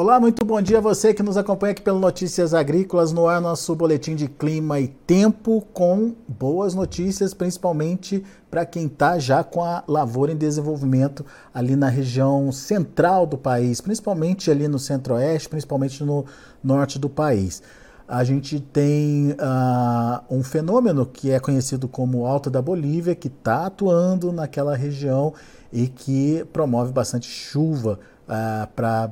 Olá, muito bom dia a você que nos acompanha aqui pelo Notícias Agrícolas, no ar nosso boletim de clima e tempo com boas notícias, principalmente para quem está já com a lavoura em desenvolvimento ali na região central do país, principalmente ali no centro-oeste, principalmente no norte do país. A gente tem uh, um fenômeno que é conhecido como Alta da Bolívia, que está atuando naquela região e que promove bastante chuva uh, para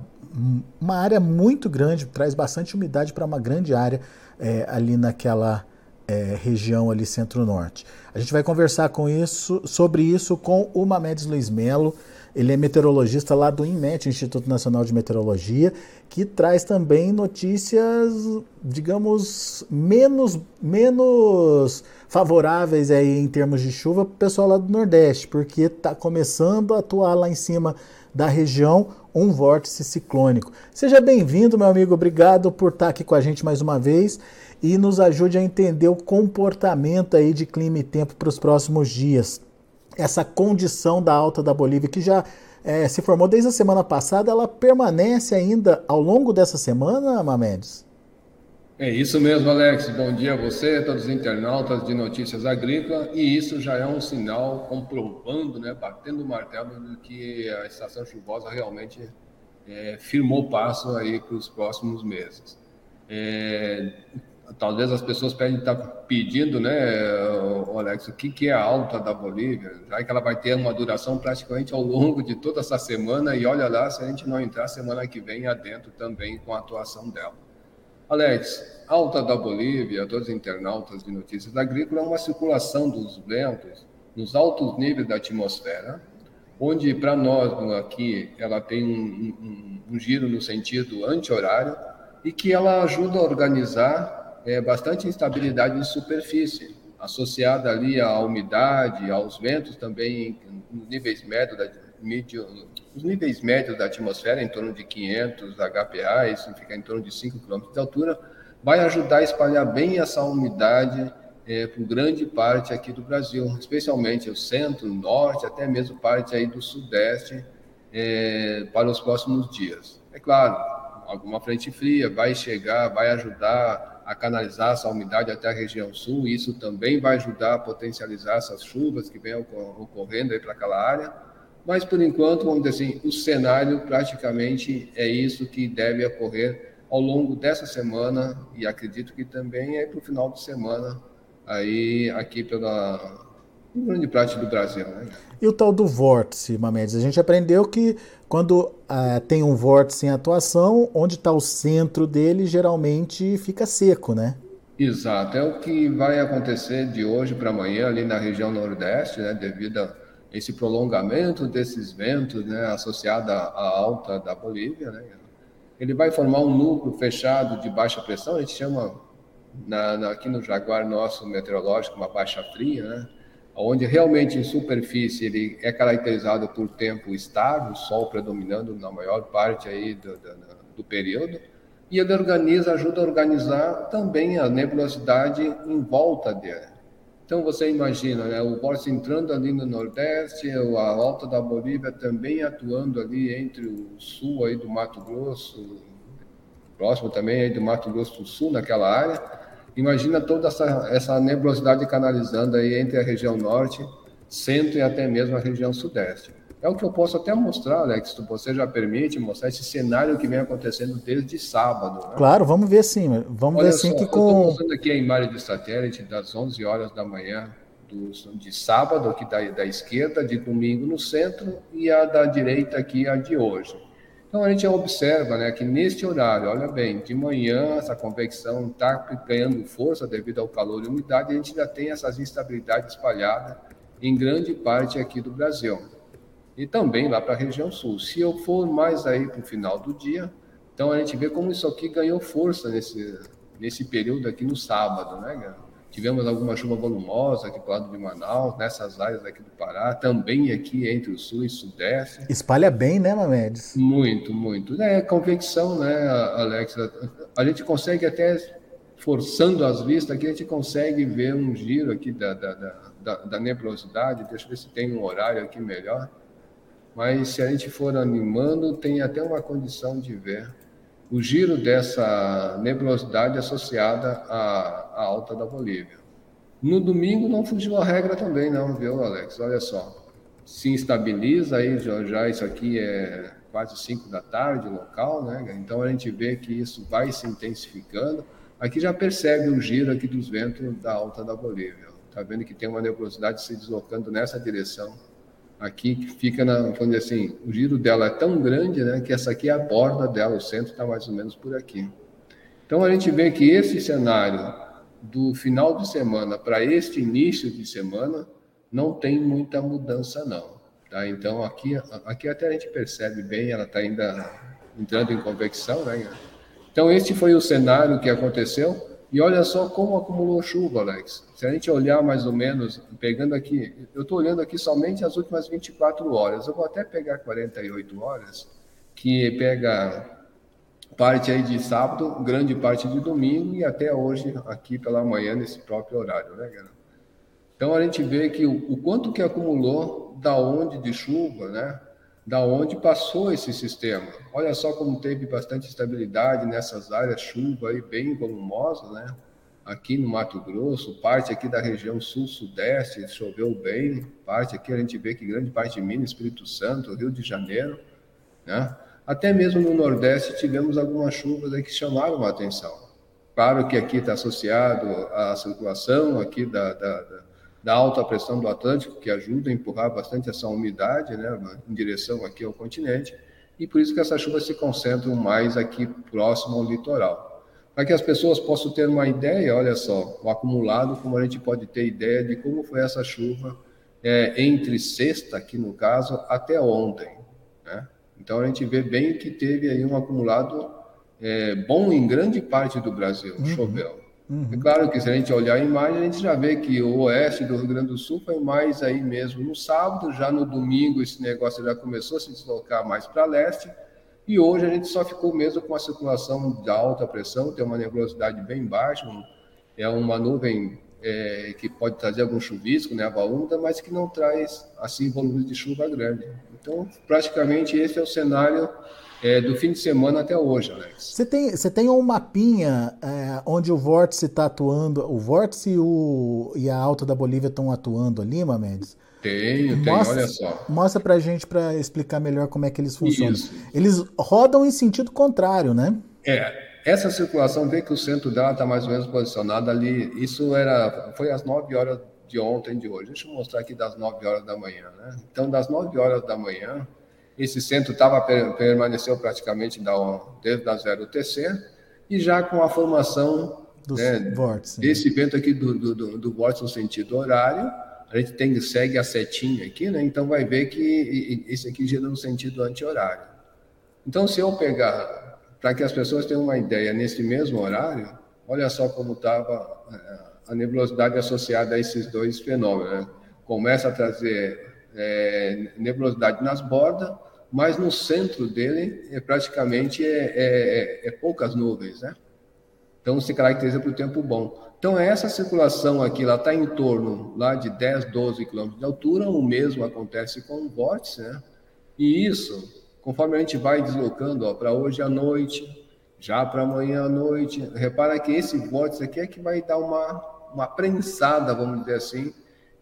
uma área muito grande, traz bastante umidade para uma grande área é, ali naquela é, região ali centro-norte. A gente vai conversar com isso, sobre isso com o Mamedes Luiz Melo, ele é meteorologista lá do INMET, Instituto Nacional de Meteorologia, que traz também notícias, digamos, menos, menos favoráveis aí em termos de chuva para o pessoal lá do Nordeste, porque está começando a atuar lá em cima da região um vórtice ciclônico. Seja bem-vindo, meu amigo, obrigado por estar aqui com a gente mais uma vez e nos ajude a entender o comportamento aí de clima e tempo para os próximos dias. Essa condição da alta da Bolívia que já é, se formou desde a semana passada, ela permanece ainda ao longo dessa semana, Mamedes? É isso mesmo, Alex. Bom dia a você, todos os internautas de Notícias Agrícolas. E isso já é um sinal comprovando, né, batendo o martelo de que a estação chuvosa realmente é, firmou passo aí para os próximos meses. É, talvez as pessoas podem estar pedindo, né, Alex, o que, que é a alta da Bolívia, já que ela vai ter uma duração praticamente ao longo de toda essa semana, e olha lá se a gente não entrar semana que vem adentro também com a atuação dela. Alex, alta da Bolívia, todos os internautas de notícias agrícolas, é uma circulação dos ventos nos altos níveis da atmosfera, onde para nós aqui ela tem um, um, um, giro no sentido anti-horário e que ela ajuda a organizar é, bastante instabilidade de superfície, associada ali à umidade, aos ventos também nos níveis médios da, os níveis médios da atmosfera, em torno de 500 HPA, isso fica em torno de 5 km de altura, vai ajudar a espalhar bem essa umidade é, por grande parte aqui do Brasil, especialmente o centro, norte, até mesmo parte aí do sudeste, é, para os próximos dias. É claro, alguma frente fria vai chegar, vai ajudar a canalizar essa umidade até a região sul, isso também vai ajudar a potencializar essas chuvas que vêm ocorrendo aí para aquela área, mas, por enquanto, vamos dizer assim, o cenário praticamente é isso que deve ocorrer ao longo dessa semana e acredito que também é para o final de semana aí aqui pela grande parte do Brasil. Né? E o tal do vórtice, Mamedes? A gente aprendeu que quando ah, tem um vórtice em atuação, onde está o centro dele, geralmente fica seco, né? Exato, é o que vai acontecer de hoje para amanhã ali na região nordeste, né, devido a esse prolongamento desses ventos, né, associado à alta da Bolívia, né, ele vai formar um núcleo fechado de baixa pressão, a gente chama na, na, aqui no Jaguar nosso meteorológico uma baixa fria, né, onde realmente em superfície ele é caracterizado por tempo estável, sol predominando na maior parte aí do, do, do período, e ele organiza, ajuda a organizar também a nebulosidade em volta dele. Então você imagina, né, o Borges entrando ali no Nordeste, a Alta da Bolívia também atuando ali entre o sul aí do Mato Grosso, próximo também aí do Mato Grosso do Sul, naquela área. Imagina toda essa, essa nebulosidade canalizando aí entre a região norte, centro e até mesmo a região sudeste. É o que eu posso até mostrar, Alex, se você já permite mostrar esse cenário que vem acontecendo desde sábado. Né? Claro, vamos ver sim. Vamos Olha ver sim que com. Estou mostrando aqui a imagem de satélite das 11 horas da manhã do, de sábado, aqui da, da esquerda, de domingo no centro, e a da direita aqui, a de hoje. Então a gente observa né, que neste horário, olha bem, de manhã essa convecção está ganhando força devido ao calor e umidade, a gente já tem essas instabilidades espalhadas em grande parte aqui do Brasil e também lá para a região sul. Se eu for mais aí para o final do dia, então a gente vê como isso aqui ganhou força nesse, nesse período aqui no sábado, né? Tivemos alguma chuva volumosa aqui para lado de Manaus, nessas áreas aqui do Pará, também aqui entre o sul e o sudeste. Espalha bem, né, Mamedes? Muito, muito. É convecção, né, Alex? A gente consegue até, forçando as vistas, aqui a gente consegue ver um giro aqui da, da, da, da nebulosidade. Deixa eu ver se tem um horário aqui melhor mas se a gente for animando, tem até uma condição de ver o giro dessa nebulosidade associada à, à alta da Bolívia. No domingo não fugiu a regra também, não, viu, Alex? Olha só. Se estabiliza aí, já, já isso aqui é quase 5 da tarde local, né? Então a gente vê que isso vai se intensificando. Aqui já percebe o giro aqui dos ventos da alta da Bolívia. Está vendo que tem uma nebulosidade se deslocando nessa direção. Aqui que fica na, dizer assim, o giro dela é tão grande, né, que essa aqui é a borda dela, o centro está mais ou menos por aqui. Então a gente vê que esse cenário do final de semana para este início de semana não tem muita mudança não. Tá? Então aqui, aqui até a gente percebe bem, ela está ainda entrando em convecção, né? Então este foi o cenário que aconteceu e olha só como acumulou chuva, Alex. Se a gente olhar mais ou menos, pegando aqui, eu estou olhando aqui somente as últimas 24 horas. Eu vou até pegar 48 horas, que pega parte aí de sábado, grande parte de domingo e até hoje aqui pela manhã nesse próprio horário, né, galera? Então a gente vê que o, o quanto que acumulou, da onde de chuva, né? Da onde passou esse sistema. Olha só como teve bastante estabilidade nessas áreas, chuva aí bem volumosa, né? Aqui no Mato Grosso, parte aqui da região sul-sudeste choveu bem, parte aqui a gente vê que grande parte de Minas, Espírito Santo, Rio de Janeiro, né? Até mesmo no Nordeste tivemos algumas chuvas aí que chamaram a atenção. Claro que aqui está associado à circulação aqui da, da, da da alta pressão do Atlântico, que ajuda a empurrar bastante essa umidade né, em direção aqui ao continente, e por isso que essas chuvas se concentram mais aqui próximo ao litoral. Para que as pessoas possam ter uma ideia, olha só, o acumulado, como a gente pode ter ideia de como foi essa chuva é, entre sexta, aqui no caso, até ontem. Né? Então a gente vê bem que teve aí um acumulado é, bom em grande parte do Brasil, uhum. choveu. Uhum. É claro que se a gente olhar a imagem, a gente já vê que o oeste do Rio Grande do Sul foi mais aí mesmo no sábado, já no domingo esse negócio já começou a se deslocar mais para leste, e hoje a gente só ficou mesmo com a circulação de alta pressão, tem uma nebulosidade bem baixa, é uma nuvem é, que pode trazer algum chuvisco, né, úmida, mas que não traz assim volume de chuva grande. Então, praticamente esse é o cenário é, do fim de semana até hoje, Alex. Você tem, você tem um mapinha é, onde o vórtice está atuando, o vórtice e, o, e a alta da Bolívia estão atuando ali, Mendes? Tenho, tenho, olha só. Mostra pra gente para explicar melhor como é que eles funcionam. Isso. Eles rodam em sentido contrário, né? É, essa circulação, vê que o centro dela está mais ou menos posicionado ali. Isso era, foi às 9 horas de ontem, de hoje. Deixa eu mostrar aqui das 9 horas da manhã, né? Então, das 9 horas da manhã, esse centro tava, permaneceu praticamente da, desde a zero TC e já com a formação né, vórtice, desse vento aqui do, do, do, do vórtice no sentido horário, a gente tem, segue a setinha aqui, né? Então vai ver que esse aqui gira no sentido anti-horário. Então, se eu pegar, para que as pessoas tenham uma ideia, nesse mesmo horário, olha só como estava eh, a nebulosidade associada a esses dois fenômenos. Né? Começa a trazer é, nebulosidade nas bordas, mas no centro dele é praticamente é, é, é, é poucas nuvens, né? Então se caracteriza por tempo bom. Então essa circulação aqui, ela está em torno lá de 10, 12 quilômetros de altura, o mesmo acontece com o vórtice, né? E isso, conforme a gente vai deslocando para hoje à noite, já para amanhã à noite, repara que esse vórtice aqui é que vai dar uma, uma prensada, vamos dizer assim,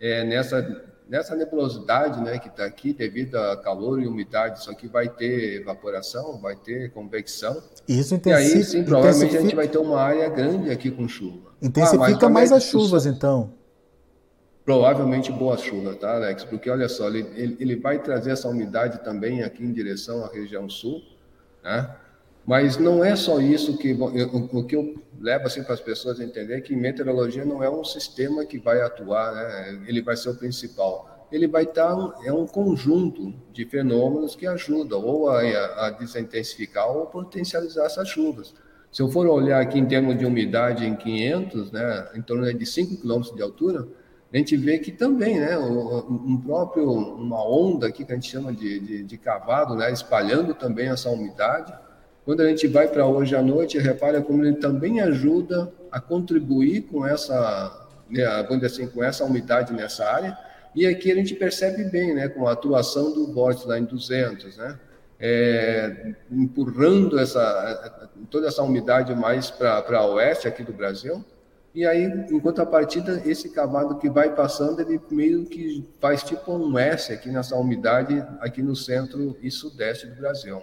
é, nessa nessa nebulosidade né, que está aqui, devido a calor e umidade, isso aqui vai ter evaporação, vai ter convecção. Isso intensifica. E aí, sim, provavelmente intensifica... a gente vai ter uma área grande aqui com chuva. Intensifica ah, mais as chuvas, então. Provavelmente boas chuvas, tá, Alex? Porque olha só, ele, ele vai trazer essa umidade também aqui em direção à região sul, né? Mas não é só isso que o, que eu levo assim para as pessoas entender que meteorologia não é um sistema que vai atuar, né? ele vai ser o principal. Ele vai estar é um conjunto de fenômenos que ajudam ou a, a desintensificar ou potencializar essas chuvas. Se eu for olhar aqui em termos de umidade em 500, né, em torno de 5 km de altura, a gente vê que também, né, um próprio uma onda aqui que a gente chama de, de, de cavado, né, espalhando também essa umidade quando a gente vai para hoje à noite, repara como ele também ajuda a contribuir com essa, né, assim, com essa umidade nessa área. E aqui a gente percebe bem, né, com a atuação do vórtice lá em 200, né? é, empurrando essa, toda essa umidade mais para oeste aqui do Brasil. E aí, enquanto a partida, esse cavado que vai passando, ele meio que faz tipo um S aqui nessa umidade, aqui no centro e sudeste do Brasil.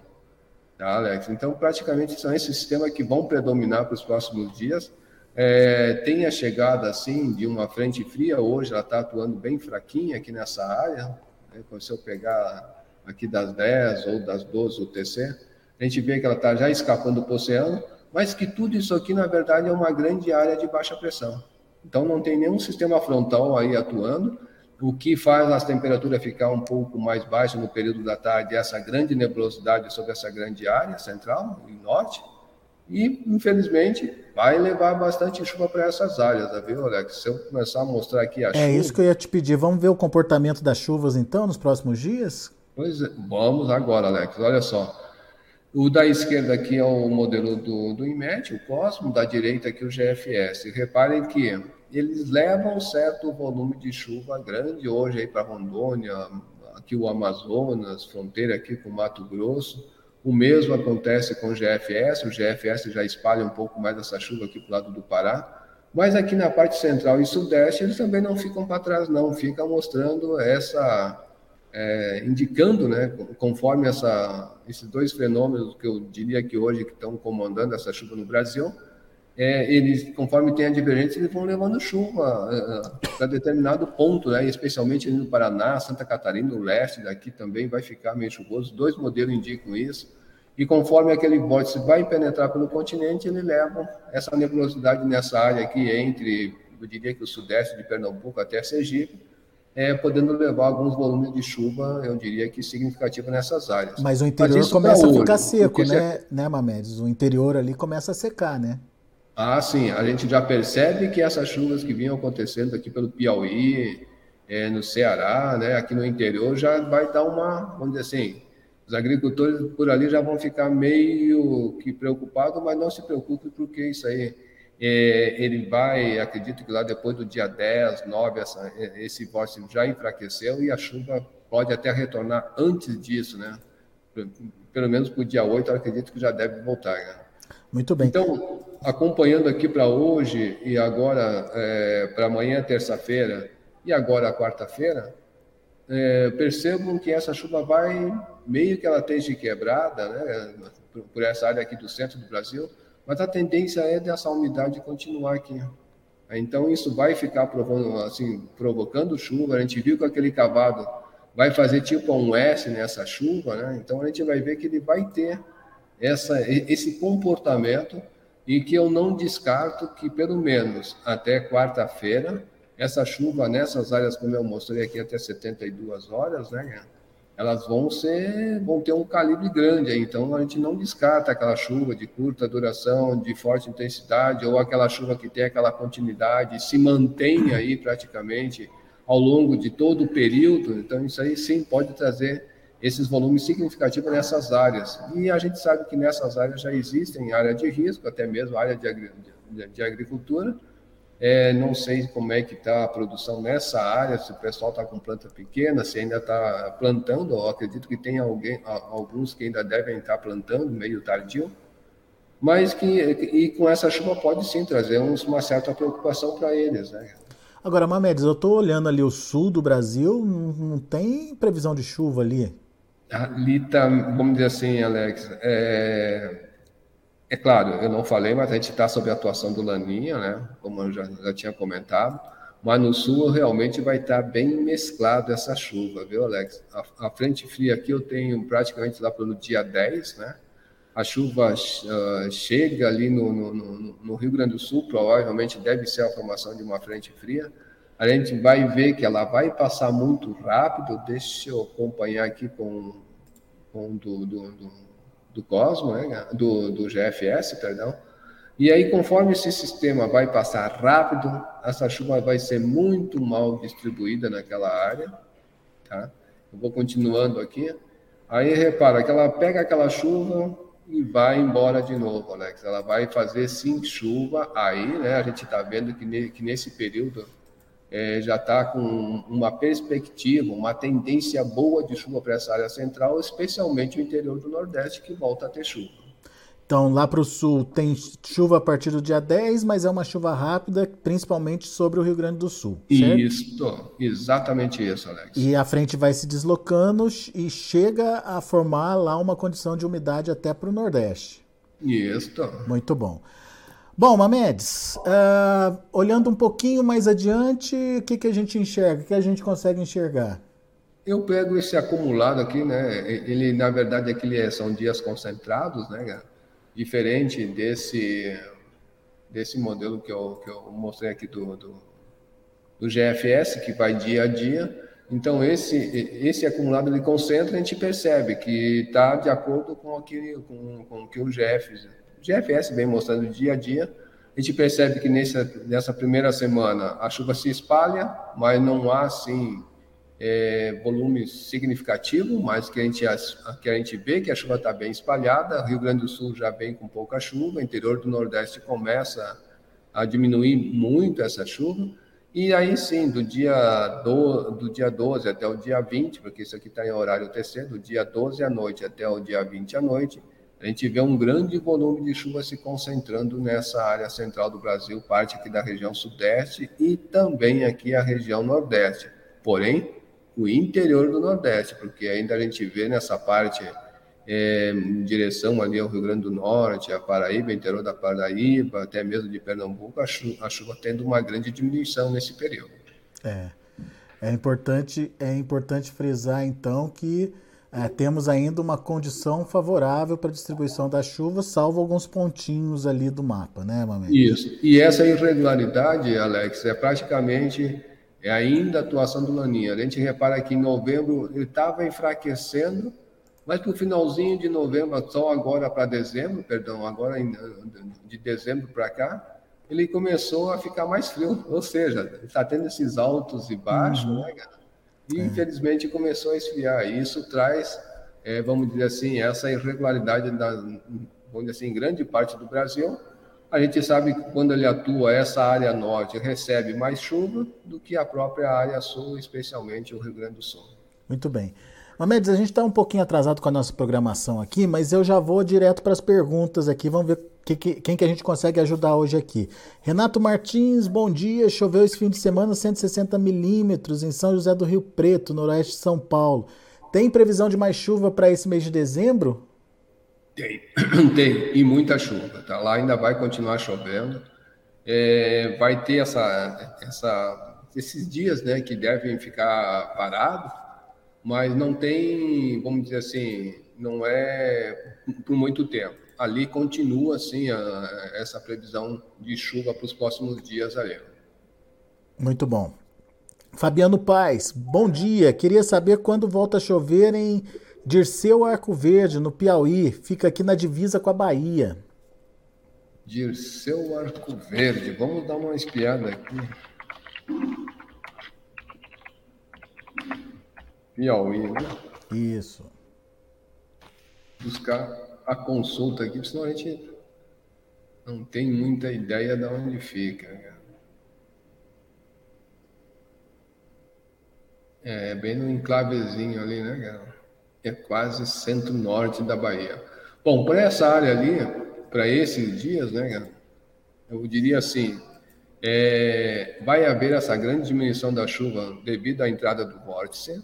Tá, Alex? Então, praticamente são esses sistemas que vão predominar para os próximos dias. É, tem a chegada, assim, de uma frente fria, hoje ela está atuando bem fraquinha aqui nessa área. Né? Se eu pegar aqui das 10 ou das 12 UTC, a gente vê que ela está já escapando para o oceano, mas que tudo isso aqui, na verdade, é uma grande área de baixa pressão. Então, não tem nenhum sistema frontal aí atuando, o que faz as temperaturas ficar um pouco mais baixas no período da tarde, essa grande nebulosidade sobre essa grande área central e norte, e, infelizmente, vai levar bastante chuva para essas áreas, tá viu, Alex? Se eu começar a mostrar aqui a é chuva... É isso que eu ia te pedir. Vamos ver o comportamento das chuvas, então, nos próximos dias? Pois é. Vamos agora, Alex. Olha só. O da esquerda aqui é o modelo do, do IMET, o Cosmo, da direita aqui o GFS. Reparem que eles levam certo volume de chuva grande hoje aí para Rondônia, aqui o Amazonas, fronteira aqui com Mato Grosso. O mesmo acontece com o GFS, o GFS já espalha um pouco mais essa chuva aqui para o lado do Pará. Mas aqui na parte central e sudeste eles também não ficam para trás, não, fica mostrando essa é, indicando, né, conforme essa, esses dois fenômenos que eu diria que hoje que estão comandando essa chuva no Brasil, é, eles, conforme tem a divergência, eles vão levando chuva é, para determinado ponto, né, especialmente no Paraná, Santa Catarina, o leste daqui também vai ficar meio chuvoso. Dois modelos indicam isso. E conforme aquele vórtice vai penetrar pelo continente, ele leva essa nebulosidade nessa área aqui entre, eu diria que o sudeste de Pernambuco até Sergipe, é, podendo levar alguns volumes de chuva, eu diria que significativo nessas áreas. Mas o interior Mas começa a ficar seco, né, né, Mamedes? O interior ali começa a secar, né? Ah, sim. A gente já percebe que essas chuvas que vinham acontecendo aqui pelo Piauí, é, no Ceará, né, aqui no interior, já vai dar uma, vamos dizer assim, os agricultores por ali já vão ficar meio que preocupados, mas não se preocupe porque isso aí é, ele vai, acredito que lá depois do dia 10, 9, essa, esse vórtice já enfraqueceu e a chuva pode até retornar antes disso, né? Pelo menos para o dia 8, eu acredito que já deve voltar. Né? Muito bem. Então, acompanhando aqui para hoje e agora é, para amanhã, terça-feira, e agora quarta-feira, é, percebam que essa chuva vai, meio que ela esteja quebrada, né? Por essa área aqui do centro do Brasil, mas a tendência é dessa umidade continuar aqui. Então isso vai ficar provando, assim, provocando chuva. A gente viu que aquele cavado vai fazer tipo um S nessa chuva, né? Então a gente vai ver que ele vai ter essa, esse comportamento e que eu não descarto que pelo menos até quarta-feira essa chuva nessas áreas como eu mostrei aqui até 72 horas, né? elas vão ser, vão ter um calibre grande, então a gente não descarta aquela chuva de curta duração, de forte intensidade, ou aquela chuva que tem aquela continuidade, se mantém aí praticamente ao longo de todo o período, então isso aí sim pode trazer esses volumes significativos nessas áreas. E a gente sabe que nessas áreas já existem área de risco, até mesmo área de, de, de agricultura, é, não sei como é que está a produção nessa área, se o pessoal está com planta pequena, se ainda está plantando, acredito que tem alguém, alguns que ainda devem estar plantando, meio tardio, mas que e com essa chuva pode sim trazer uma certa preocupação para eles, né? Agora, Mamedes, eu estou olhando ali o sul do Brasil, não, não tem previsão de chuva ali? Ali está, vamos dizer assim, Alex, é, é claro, eu não falei, mas a gente está sob a atuação do Laninha, né? Como eu já, já tinha comentado. Mas no sul realmente vai estar tá bem mesclado essa chuva, viu, Alex? A, a, frente fria aqui eu tenho praticamente lá pelo dia 10, né? A chuva uh, chega ali no, no, no, no, Rio Grande do Sul, provavelmente deve ser a formação de uma frente fria. A gente vai ver que ela vai passar muito rápido. Deixa eu acompanhar aqui com do, do, do do Cosmo, né, do, do GFS, perdão. E aí, conforme esse sistema vai passar rápido, essa chuva vai ser muito mal distribuída naquela área, tá? Eu vou continuando aqui. Aí, repara que ela pega aquela chuva e vai embora de novo, Alex. Ela vai fazer sim chuva aí, né? A gente está vendo que, ne, que nesse período é, já está com uma perspectiva, uma tendência boa de chuva para essa área central, especialmente o interior do Nordeste, que volta a ter chuva. Então, lá para o sul tem chuva a partir do dia 10, mas é uma chuva rápida, principalmente sobre o Rio Grande do Sul. Certo? Isso, exatamente isso, Alex. E a frente vai se deslocando e chega a formar lá uma condição de umidade até para o Nordeste. Isso. Muito bom. Bom, Mamedes, uh, olhando um pouquinho mais adiante, o que, que a gente enxerga? O que a gente consegue enxergar? Eu pego esse acumulado aqui, né? Ele, na verdade, aquele é, são dias concentrados, né? Diferente desse, desse modelo que eu, que eu mostrei aqui do, do, do GFS, que vai dia a dia. Então, esse, esse acumulado ele concentra, a gente percebe que está de acordo com, aquele, com, com o que o GFS GFS vem mostrando dia a dia. A gente percebe que nessa, nessa primeira semana a chuva se espalha, mas não há, assim, é, volume significativo, mas que a gente, que a gente vê que a chuva está bem espalhada. Rio Grande do Sul já vem com pouca chuva, interior do Nordeste começa a diminuir muito essa chuva. E aí sim, do dia, do, do dia 12 até o dia 20, porque isso aqui está em horário TC, do dia 12 à noite até o dia 20 à noite, a gente vê um grande volume de chuva se concentrando nessa área central do Brasil, parte aqui da região sudeste e também aqui a região nordeste. Porém, o interior do nordeste, porque ainda a gente vê nessa parte é, em direção ali ao Rio Grande do Norte, a Paraíba, interior da Paraíba, até mesmo de Pernambuco, a chuva, a chuva tendo uma grande diminuição nesse período. É, é importante, é importante frisar então que é, temos ainda uma condição favorável para a distribuição da chuva, salvo alguns pontinhos ali do mapa, né, Mamãe? Isso. E essa irregularidade, Alex, é praticamente é ainda a atuação do Laninha. A gente repara que em novembro ele estava enfraquecendo, mas para o finalzinho de novembro, só agora para dezembro, perdão, agora de dezembro para cá, ele começou a ficar mais frio. Ou seja, está tendo esses altos e baixos, uhum. né, cara? E, é. infelizmente, começou a esfriar. E isso traz, é, vamos dizer assim, essa irregularidade, da, vamos dizer assim, em grande parte do Brasil. A gente sabe que quando ele atua, essa área norte recebe mais chuva do que a própria área sul, especialmente o Rio Grande do Sul. Muito bem. Mamedes, a gente está um pouquinho atrasado com a nossa programação aqui, mas eu já vou direto para as perguntas aqui. Vamos ver que, que, quem que a gente consegue ajudar hoje aqui. Renato Martins, bom dia. Choveu esse fim de semana 160 milímetros em São José do Rio Preto, noroeste de São Paulo. Tem previsão de mais chuva para esse mês de dezembro? Tem, tem, e muita chuva. Tá? Lá ainda vai continuar chovendo. É, vai ter essa, essa, esses dias né, que devem ficar parados, mas não tem, vamos dizer assim, não é por muito tempo ali continua assim a, essa previsão de chuva para os próximos dias ali. Muito bom. Fabiano Paz, bom dia. Queria saber quando volta a chover em Dirceu Arco Verde, no Piauí. Fica aqui na divisa com a Bahia. Dirceu Arco Verde. Vamos dar uma espiada aqui. Piauí, né? Isso. Buscar a consulta aqui, senão a gente não tem muita ideia de onde fica. É bem no enclavezinho ali, né, cara? É quase centro-norte da Bahia. Bom, para essa área ali, para esses dias, né, cara? Eu diria assim, é, vai haver essa grande diminuição da chuva devido à entrada do vórtice.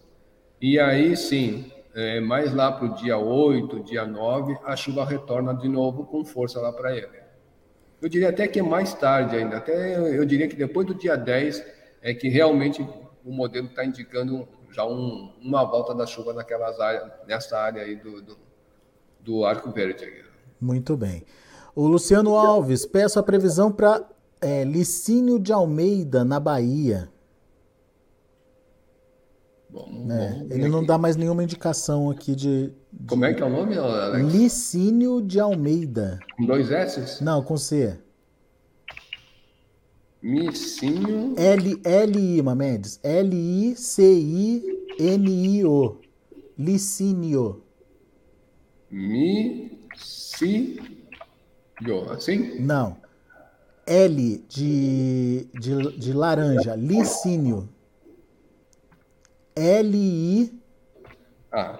E aí sim, é, mais lá para o dia 8, dia 9, a chuva retorna de novo com força lá para ele. Eu diria até que é mais tarde ainda, até eu diria que depois do dia 10 é que realmente o modelo está indicando já um, uma volta da chuva naquelas áreas, nessa área aí do, do, do Arco Verde. Muito bem. O Luciano Alves, peço a previsão para é, Licínio de Almeida, na Bahia. Bom, é, ele não dá mais nenhuma indicação aqui de, de, Como é que é o nome, Alex? Licínio de Almeida. Com dois S? Não, com C. Licínio. L, L-I, Mamedes. L-I-C-I-N-I-O. Licínio. Micínio. Assim? Não. L de, de, de laranja, licínio. L-I. Ah,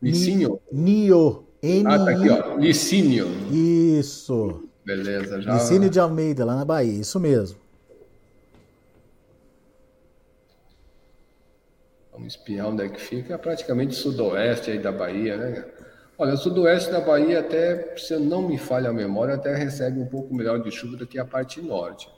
licínio. Nio. N ah, tá aqui, ó. Licínio. Isso. Beleza, já. Licínio de Almeida, lá na Bahia, isso mesmo. Vamos espiar onde é que fica. É praticamente sudoeste aí da Bahia, né? Olha, o sudoeste da Bahia, até, se eu não me falha a memória, até recebe um pouco melhor de chuva do que a parte norte.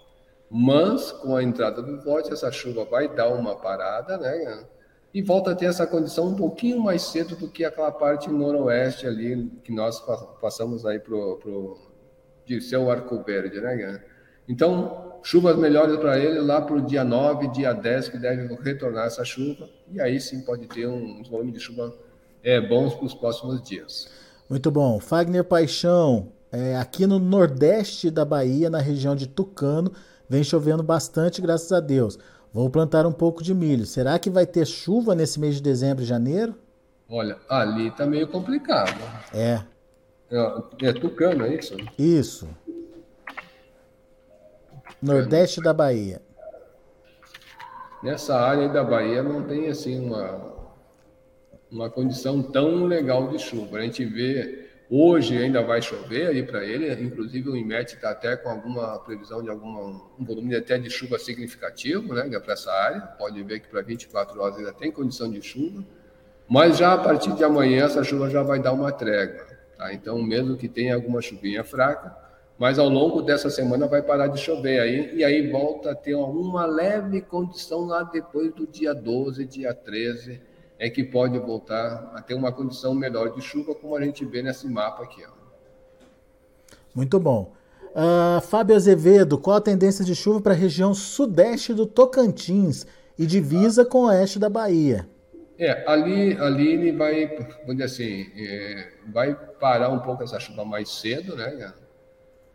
Mas, com a entrada do forte, essa chuva vai dar uma parada, né? E volta a ter essa condição um pouquinho mais cedo do que aquela parte noroeste ali, que nós passamos aí pro, pro de seu Arco Verde, né? Então, chuvas melhores para ele lá para o dia 9, dia 10, que deve retornar essa chuva, e aí sim pode ter um, um volume de chuva é, bons para os próximos dias. Muito bom. Fagner Paixão, é, aqui no nordeste da Bahia, na região de Tucano, vem chovendo bastante, graças a Deus. Vou plantar um pouco de milho. Será que vai ter chuva nesse mês de dezembro e janeiro? Olha, ali tá meio complicado. É. É, é Tucano, é isso? Isso. Nordeste da Bahia. Nessa área da Bahia não tem assim uma, uma condição tão legal de chuva. A gente vê hoje ainda vai chover aí para ele, inclusive o IMET está até com alguma previsão de algum um volume até de chuva significativo, né, para essa área. Pode ver que para 24 horas ainda tem condição de chuva, mas já a partir de amanhã essa chuva já vai dar uma trégua. Tá? Então, mesmo que tenha alguma chuvinha fraca, mas ao longo dessa semana vai parar de chover aí, e aí volta a ter uma leve condição lá depois do dia 12, dia 13, é que pode voltar a ter uma condição melhor de chuva, como a gente vê nesse mapa aqui. Ó. Muito bom. Uh, Fábio Azevedo, qual a tendência de chuva para a região sudeste do Tocantins e divisa com o oeste da Bahia? É, ali, ali vai, vamos dizer assim, é, vai parar um pouco essa chuva mais cedo, né?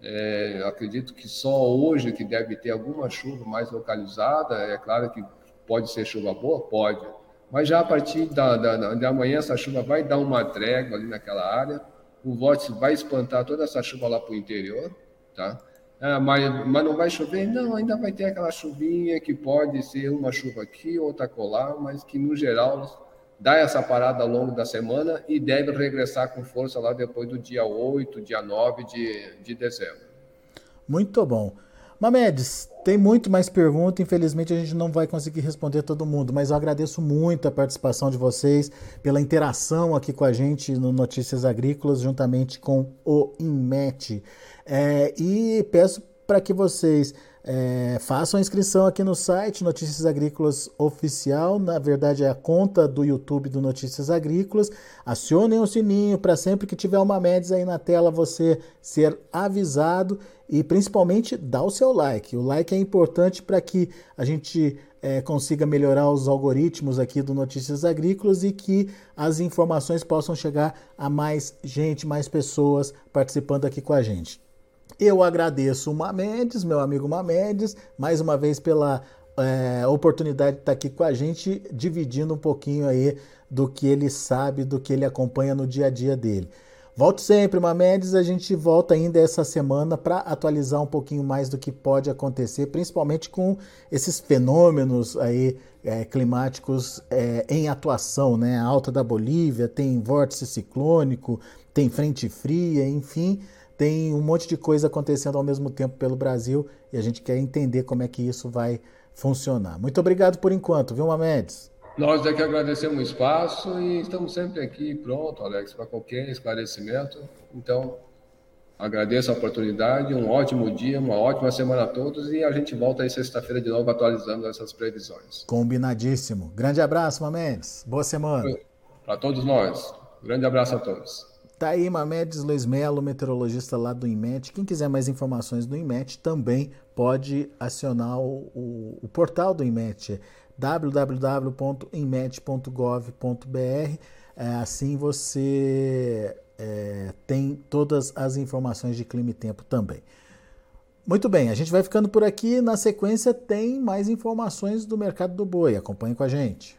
É, acredito que só hoje que deve ter alguma chuva mais localizada. É claro que pode ser chuva boa, pode. Mas já a partir da, da, da manhã essa chuva vai dar uma trégua ali naquela área. O vórtice vai espantar toda essa chuva lá para o interior, tá? Ah, mas, mas não vai chover? Não, ainda vai ter aquela chuvinha que pode ser uma chuva aqui, outra colar, mas que no geral dá essa parada ao longo da semana e deve regressar com força lá depois do dia 8, dia 9 de, de dezembro. Muito bom. Mamedes, tem muito mais perguntas, infelizmente a gente não vai conseguir responder todo mundo, mas eu agradeço muito a participação de vocês, pela interação aqui com a gente no Notícias Agrícolas, juntamente com o INMET. É, e peço para que vocês é, façam a inscrição aqui no site Notícias Agrícolas Oficial, na verdade é a conta do YouTube do Notícias Agrícolas. Acionem o sininho para sempre que tiver uma MEDS aí na tela você ser avisado e principalmente dar o seu like. O like é importante para que a gente é, consiga melhorar os algoritmos aqui do Notícias Agrícolas e que as informações possam chegar a mais gente, mais pessoas participando aqui com a gente. Eu agradeço o Mamedes, meu amigo Mamedes, mais uma vez pela é, oportunidade de estar aqui com a gente, dividindo um pouquinho aí do que ele sabe, do que ele acompanha no dia a dia dele. Volte sempre, Mamedes. A gente volta ainda essa semana para atualizar um pouquinho mais do que pode acontecer, principalmente com esses fenômenos aí é, climáticos é, em atuação, né? A alta da Bolívia, tem vórtice ciclônico, tem frente fria, enfim tem um monte de coisa acontecendo ao mesmo tempo pelo Brasil e a gente quer entender como é que isso vai funcionar. Muito obrigado por enquanto, viu, Mamedes? Nós é que agradecemos o espaço e estamos sempre aqui pronto, Alex, para qualquer esclarecimento. Então, agradeço a oportunidade, um ótimo dia, uma ótima semana a todos e a gente volta aí sexta-feira de novo atualizando essas previsões. Combinadíssimo. Grande abraço, Mamedes. Boa semana. Para todos nós. Grande abraço a todos. Tá aí Mamedes Luiz Melo, meteorologista lá do IMET. Quem quiser mais informações do IMET também pode acionar o, o, o portal do IMET, www.imet.gov.br. É, assim você é, tem todas as informações de clima e tempo também. Muito bem, a gente vai ficando por aqui. Na sequência, tem mais informações do mercado do boi. Acompanhe com a gente.